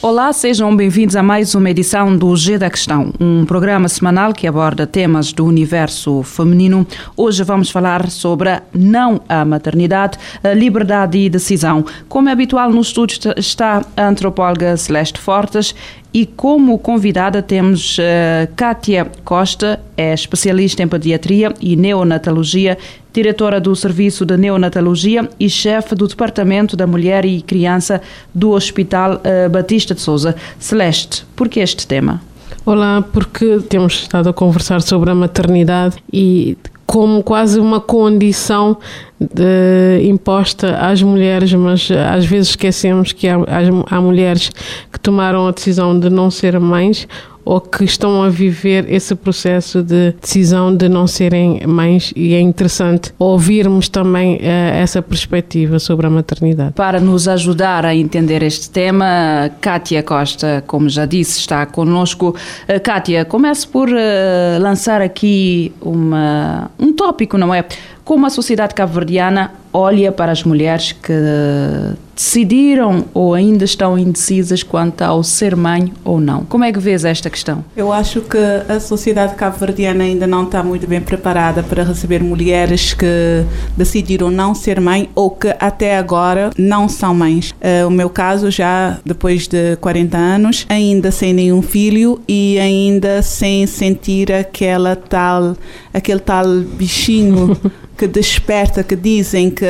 Olá, sejam bem-vindos a mais uma edição do G da Questão, um programa semanal que aborda temas do universo feminino. Hoje vamos falar sobre a não a maternidade, a liberdade e decisão. Como é habitual no estúdio está a antropóloga Celeste Fortes e como convidada temos uh, Kátia Costa, é especialista em pediatria e neonatologia, diretora do Serviço de Neonatologia e chefe do Departamento da Mulher e Criança do Hospital uh, Batista de Souza. Celeste, por que este tema? Olá, porque temos estado a conversar sobre a maternidade e como quase uma condição de, imposta às mulheres, mas às vezes esquecemos que há, há mulheres que tomaram a decisão de não ser mães ou que estão a viver esse processo de decisão de não serem mães e é interessante ouvirmos também uh, essa perspectiva sobre a maternidade. Para nos ajudar a entender este tema, Kátia Costa, como já disse, está conosco. Uh, Kátia, comece por uh, lançar aqui uma, um tópico, não é? Como a sociedade cabo-verdiana olha para as mulheres que decidiram ou ainda estão indecisas quanto ao ser mãe ou não. Como é que vês esta questão? Eu acho que a sociedade cabo-verdiana ainda não está muito bem preparada para receber mulheres que decidiram não ser mãe ou que até agora não são mães. Uh, o meu caso, já depois de 40 anos, ainda sem nenhum filho e ainda sem sentir aquela tal, aquele tal bichinho que desperta, que dizem que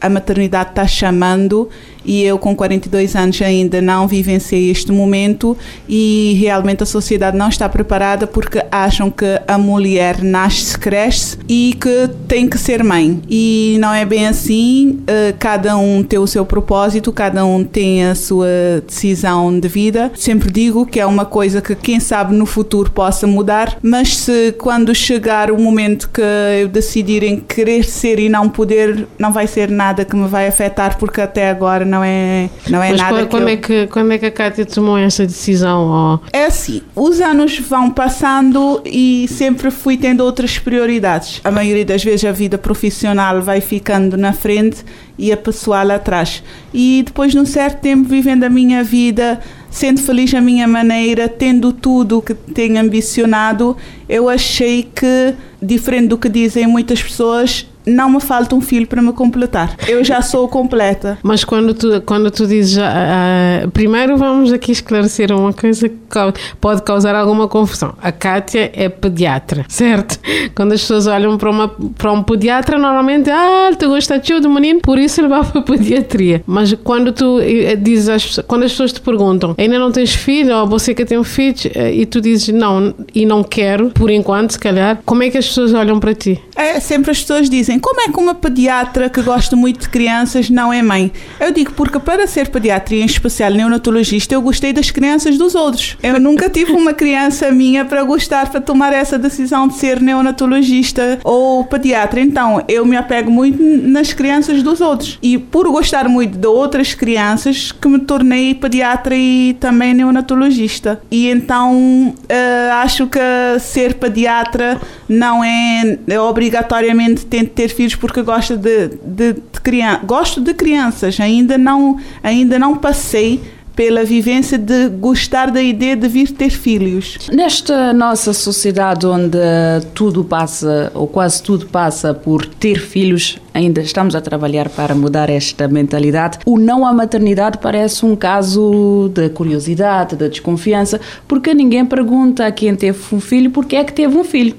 a maternidade está chamando e eu com 42 anos ainda não vivenciei este momento e realmente a sociedade não está preparada porque acham que a mulher nasce, cresce e que tem que ser mãe. E não é bem assim, eh, cada um tem o seu propósito, cada um tem a sua decisão de vida. Sempre digo que é uma coisa que quem sabe no futuro possa mudar, mas se quando chegar o momento que eu decidir em querer ser e não poder, não vai ser nada que me vai afetar porque até agora não é, não é Mas nada que quando eu... é que quando é que a Cátia tomou essa decisão? Oh, É assim, os anos vão passando e sempre fui tendo outras prioridades. A maioria das vezes a vida profissional vai ficando na frente e a pessoal atrás. E depois, num certo tempo, vivendo a minha vida, sendo feliz à minha maneira, tendo tudo o que tenho ambicionado, eu achei que, diferente do que dizem muitas pessoas, não me falta um filho para me completar. Eu já sou completa. Mas quando tu, quando tu dizes. ah, primeiro vamos aqui esclarecer uma coisa que pode causar alguma confusão. A Kátia é pediatra, certo? Quando as pessoas olham para, uma, para um pediatra, normalmente, ah, tu gosta de do menino, por isso ele vai para a pediatria. Mas quando tu eh, dizes, às quando as pessoas te perguntam, ainda não tens filho, ou você que tem um filho, eh, e tu dizes não, e não quero, por enquanto, se calhar, como é que as pessoas olham para ti? É, sempre as pessoas dizem, como é que uma pediatra que gosta muito de crianças não é mãe? Eu digo, porque para ser pediatra, e em especial neonatologista, eu gostei das crianças dos outros. Eu nunca tive uma criança minha para gostar, para tomar essa decisão de ser neonatologista ou pediatra. Então, eu me apego muito nas crianças dos outros. E por gostar muito de outras crianças, que me tornei pediatra e também neonatologista. E então, eh, acho que ser pediatra não é, é obrigatoriamente tem ter filhos porque gosta de, de, de criança. Gosto de crianças, ainda não, ainda não passei pela vivência de gostar da ideia de vir ter filhos. Nesta nossa sociedade onde tudo passa, ou quase tudo passa por ter filhos, ainda estamos a trabalhar para mudar esta mentalidade. O não à maternidade parece um caso de curiosidade, de desconfiança, porque ninguém pergunta a quem teve um filho porque é que teve um filho.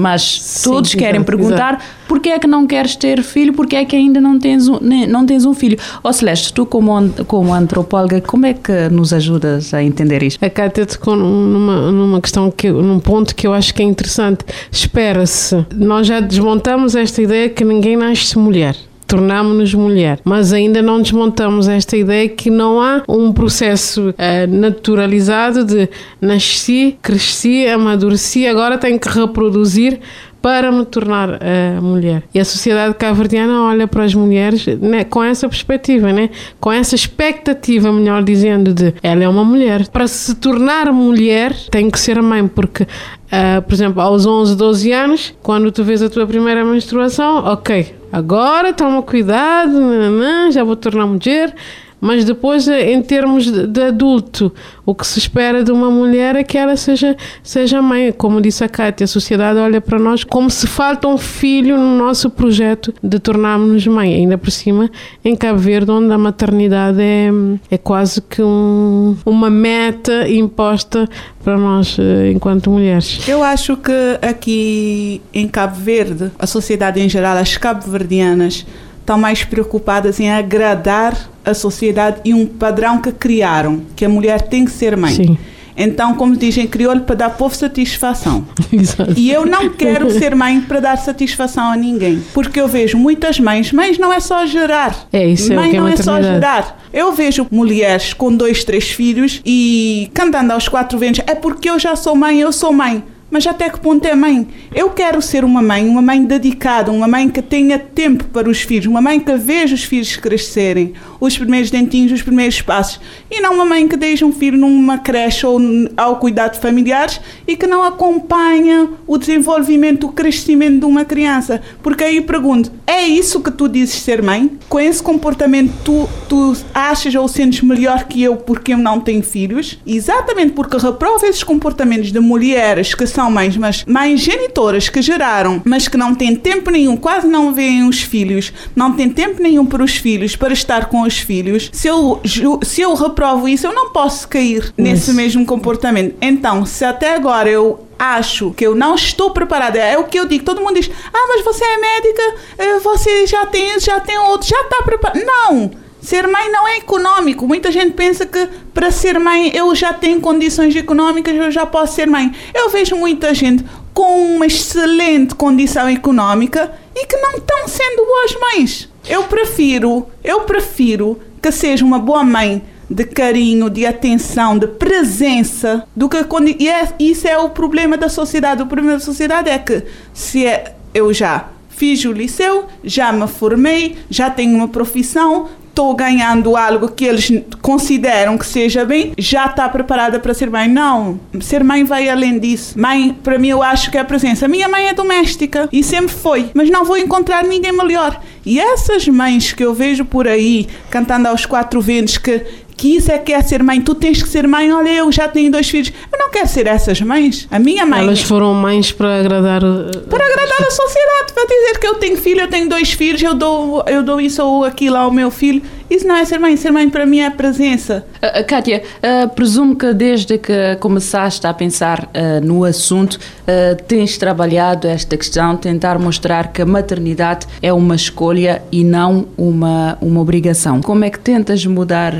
Mas Sim, todos querem exato, perguntar porque é que não queres ter filho, porque é que ainda não tens um, ne- não tens um filho. Ó Celeste, tu como, como antropóloga, como é que nos ajudas a entender isto? A Cátia tocou numa, numa questão, que, num ponto que eu acho que é interessante. Espera-se. Nós já desmontamos esta ideia que ninguém nasce mulher. Tornamos-nos mulher. Mas ainda não desmontamos esta ideia que não há um processo uh, naturalizado de nasci, cresci, amadureci, agora tenho que reproduzir para me tornar uh, mulher. E a sociedade cabo-verdiana olha para as mulheres né, com essa perspectiva, né? com essa expectativa, melhor dizendo, de ela é uma mulher. Para se tornar mulher, tem que ser mãe, porque, uh, por exemplo, aos 11, 12 anos, quando tu vês a tua primeira menstruação, ok, agora toma cuidado, nananã, já vou tornar mulher mas depois, em termos de, adulto, o que se espera de uma mulher é que ela seja, seja mãe. Como disse a Cátia, a sociedade olha para nós como se falta um filho no nosso projeto de tornarmos-nos mãe. Ainda por cima, em Cabo Verde, onde a maternidade é, é quase que um, uma meta imposta para nós eh, enquanto mulheres. Eu acho que aqui em Cabo Verde, a sociedade em geral, as cabo-verdianas, estão mais preocupadas em agradar a sociedade e um padrão que criaram, que a mulher tem que ser mãe. Sim. Então, como dizem crioulo, para dar povo satisfação. Exato. E eu não quero ser mãe para dar satisfação a ninguém. Porque eu vejo muitas mães, mães não é só gerar. É isso, mãe é que é não é só gerar. Eu vejo mulheres com dois, três filhos e cantando aos quatro ventos, é porque eu já sou mãe, eu sou mãe. Mas até que ponto é mãe? Eu quero ser uma mãe, uma mãe dedicada, uma mãe que tenha tempo para os filhos, uma mãe que veja os filhos crescerem, os primeiros dentinhos, os primeiros passos, e não uma mãe que deixa um filho numa creche ou ao cuidado de familiares e que não acompanha o desenvolvimento, o crescimento de uma criança. Porque aí pergunto, é isso que tu dizes ser mãe? Com esse comportamento tu, tu achas ou sentes melhor que eu porque eu não tenho filhos? Exatamente porque reprova esses comportamentos de mulheres que são são mães, mas mães genitoras que geraram, mas que não têm tempo nenhum, quase não veem os filhos, não têm tempo nenhum para os filhos, para estar com os filhos. Se eu, se eu reprovo isso, eu não posso cair nesse mesmo comportamento. Então, se até agora eu acho que eu não estou preparada. É o que eu digo. Todo mundo diz: Ah, mas você é médica, eh, você já tem já tem outro, já está preparada. Não! Ser mãe não é econômico. Muita gente pensa que para ser mãe eu já tenho condições económicas, eu já posso ser mãe. Eu vejo muita gente com uma excelente condição económica e que não estão sendo boas mães. Eu prefiro, eu prefiro que seja uma boa mãe de carinho, de atenção, de presença, do que quando e é, isso é o problema da sociedade. O problema da sociedade é que se é, eu já fiz o liceu, já me formei, já tenho uma profissão, estou ganhando algo que eles consideram que seja bem, já está preparada para ser mãe. Não, ser mãe vai além disso. Mãe, para mim, eu acho que é a presença. Minha mãe é doméstica e sempre foi, mas não vou encontrar ninguém melhor. E essas mães que eu vejo por aí cantando aos quatro ventos que que isso é que é ser mãe. Tu tens que ser mãe. Olha, eu já tenho dois filhos. Eu não quero ser essas mães. A minha mãe. Elas foram mães para agradar. Para agradar a sociedade. Para dizer que eu tenho filho, eu tenho dois filhos, eu dou, eu dou isso ou aquilo ao meu filho. Isso não é ser mãe. Ser mãe para mim é a presença. Uh, Kátia, uh, presumo que desde que começaste a pensar uh, no assunto, tens trabalhado esta questão, tentar mostrar que a maternidade é uma escolha e não uma, uma obrigação. Como é que tentas mudar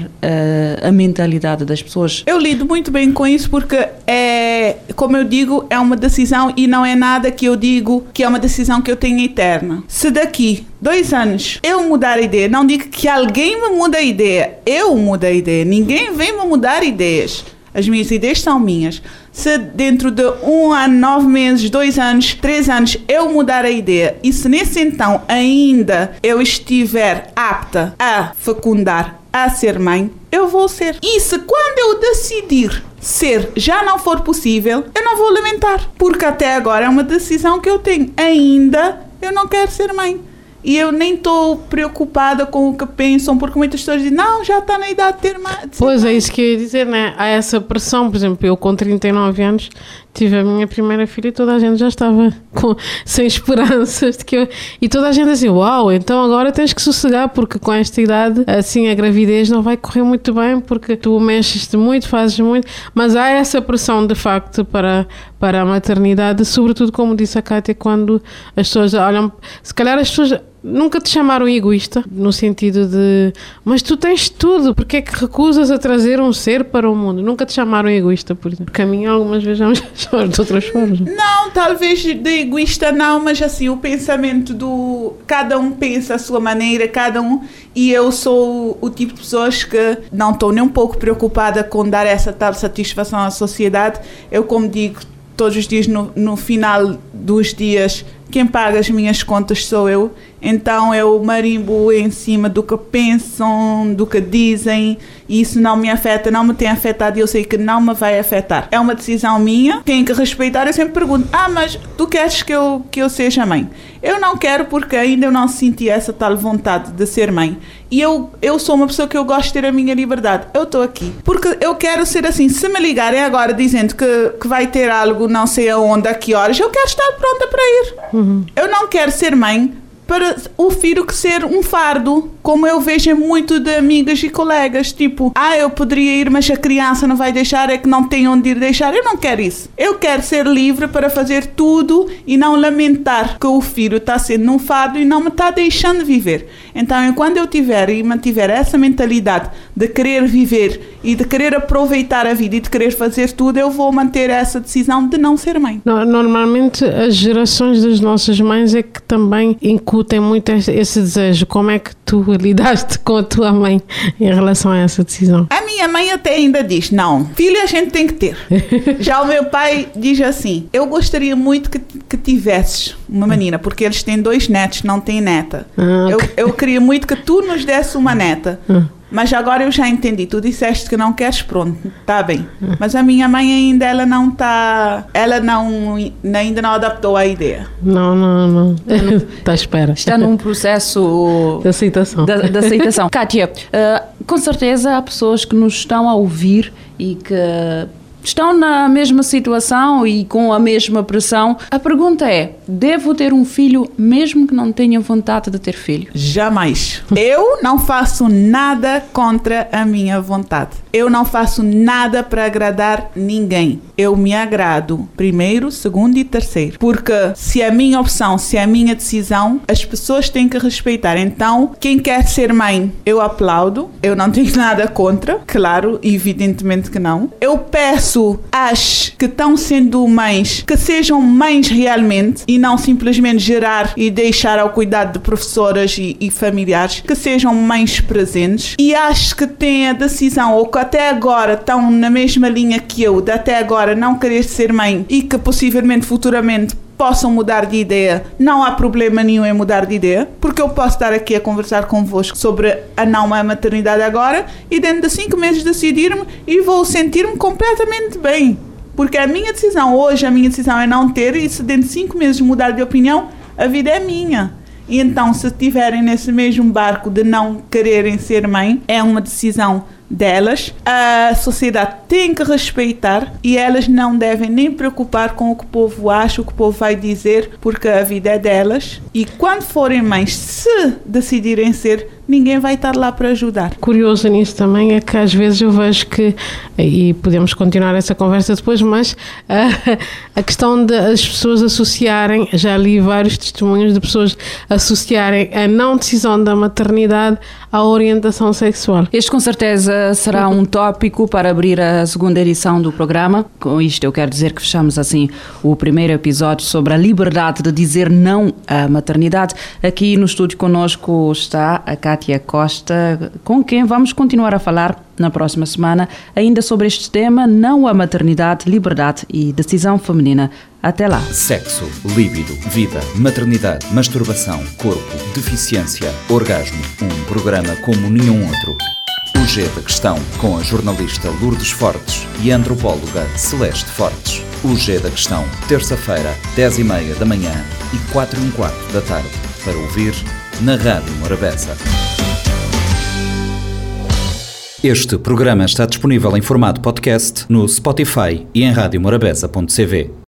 a mentalidade das pessoas? Eu lido muito bem com isso porque é, como eu digo, é uma decisão e não é nada que eu digo que é uma decisão que eu tenho eterna. Se daqui dois anos eu mudar a ideia, não digo que alguém me muda a ideia, eu mudo a ideia, ninguém vem me mudar ideias. As minhas ideias são minhas. Se dentro de um ano, nove meses, dois anos, três anos eu mudar a ideia e se nesse então ainda eu estiver apta a fecundar, a ser mãe, eu vou ser. E se quando eu decidir ser já não for possível, eu não vou lamentar. Porque até agora é uma decisão que eu tenho. Ainda eu não quero ser mãe. E eu nem estou preocupada com o que pensam, porque muitas pessoas dizem, não, já está na idade de ter mais. Pois é, isso que eu ia dizer, né? Há essa pressão, por exemplo, eu com 39 anos tive a minha primeira filha e toda a gente já estava com, sem esperanças de que eu, e toda a gente assim, uau, então agora tens que sossegar porque com esta idade assim a gravidez não vai correr muito bem porque tu mexes-te muito, fazes muito, mas há essa pressão de facto para, para a maternidade, sobretudo como disse a Kátia, quando as pessoas olham, se calhar as pessoas Nunca te chamaram egoísta, no sentido de, mas tu tens tudo, porque é que recusas a trazer um ser para o mundo? Nunca te chamaram egoísta, por exemplo. Porque a mim algumas vezes já chamaram de outras formas. Não, talvez de egoísta não, mas assim, o pensamento do. Cada um pensa a sua maneira, cada um. E eu sou o tipo de pessoas que não estou nem um pouco preocupada com dar essa tal satisfação à sociedade. Eu, como digo, todos os dias, no, no final dos dias, quem paga as minhas contas sou eu. Então eu marimbo em cima do que pensam, do que dizem, e isso não me afeta, não me tem afetado e eu sei que não me vai afetar. É uma decisão minha, tenho que respeitar. Eu sempre pergunto: Ah, mas tu queres que eu, que eu seja mãe? Eu não quero porque ainda eu não senti essa tal vontade de ser mãe. E eu, eu sou uma pessoa que eu gosto de ter a minha liberdade. Eu estou aqui. Porque eu quero ser assim. Se me ligarem agora dizendo que, que vai ter algo não sei aonde, a que horas, eu quero estar pronta para ir. Uhum. Eu não quero ser mãe para o filho que ser um fardo, como eu vejo muito de amigas e colegas, tipo, ah, eu poderia ir, mas a criança não vai deixar, é que não tem onde ir deixar. Eu não quero isso. Eu quero ser livre para fazer tudo e não lamentar que o filho está sendo um fardo e não me está deixando viver. Então, quando eu tiver e mantiver essa mentalidade de querer viver e de querer aproveitar a vida e de querer fazer tudo, eu vou manter essa decisão de não ser mãe. Normalmente, as gerações das nossas mães é que também incutem muito esse desejo. Como é que tu lidaste com a tua mãe em relação a essa decisão? A minha mãe até ainda diz: não, filho a gente tem que ter. Já o meu pai diz assim: eu gostaria muito que, que tivesses uma menina, porque eles têm dois netos, não têm neta. Ah, okay. eu, eu queria muito que tu nos desse uma neta. Ah. Mas agora eu já entendi. Tu disseste que não queres, pronto, tá bem. Mas a minha mãe ainda ela não tá, ela não ainda não adaptou a ideia. Não, não, não. Está à espera. Está num processo de aceitação. De, de aceitação. Kátia, uh, com certeza há pessoas que nos estão a ouvir e que estão na mesma situação e com a mesma pressão. A pergunta é: devo ter um filho mesmo que não tenha vontade de ter filho? Jamais. Eu não faço nada contra a minha vontade. Eu não faço nada para agradar ninguém. Eu me agrado primeiro, segundo e terceiro. Porque se é a minha opção, se é a minha decisão, as pessoas têm que respeitar. Então, quem quer ser mãe, eu aplaudo. Eu não tenho nada contra, claro, evidentemente que não. Eu peço às que estão sendo mães que sejam mães realmente e não simplesmente gerar e deixar ao cuidado de professoras e, e familiares, que sejam mães presentes. E acho que têm a decisão ou que até agora estão na mesma linha que eu, de até agora não querer ser mãe e que possivelmente futuramente possam mudar de ideia, não há problema nenhum em mudar de ideia, porque eu posso estar aqui a conversar convosco sobre a não maternidade agora e dentro de cinco meses decidir-me e vou sentir-me completamente bem. Porque a minha decisão hoje, a minha decisão é não ter, e se dentro de cinco meses mudar de opinião, a vida é minha. E então, se estiverem nesse mesmo barco de não quererem ser mãe, é uma decisão delas, a sociedade tem que respeitar e elas não devem nem preocupar com o que o povo acha, o que o povo vai dizer, porque a vida é delas. E quando forem mães, se decidirem ser, ninguém vai estar lá para ajudar. Curioso nisso também é que às vezes eu vejo que, e podemos continuar essa conversa depois, mas a, a questão de as pessoas associarem, já li vários testemunhos de pessoas associarem a não decisão da maternidade à orientação sexual. Este com certeza será um tópico para abrir a segunda edição do programa. Com isto eu quero dizer que fechamos assim o primeiro episódio sobre a liberdade de dizer não à maternidade. Aqui no estúdio conosco está a Kátia Costa, com quem vamos continuar a falar na próxima semana, ainda sobre este tema, não a maternidade, liberdade e decisão feminina. Até lá. Sexo, líbido, vida, maternidade, masturbação, corpo, deficiência, orgasmo. Um programa como nenhum outro. O G da Questão, com a jornalista Lourdes Fortes e a antropóloga Celeste Fortes. O G da Questão, terça-feira, 10 e meia da manhã e 4 e um quarto da tarde. Para ouvir na Rádio Morabeza. Este programa está disponível em formato podcast no Spotify e em radiomorabeza.cv.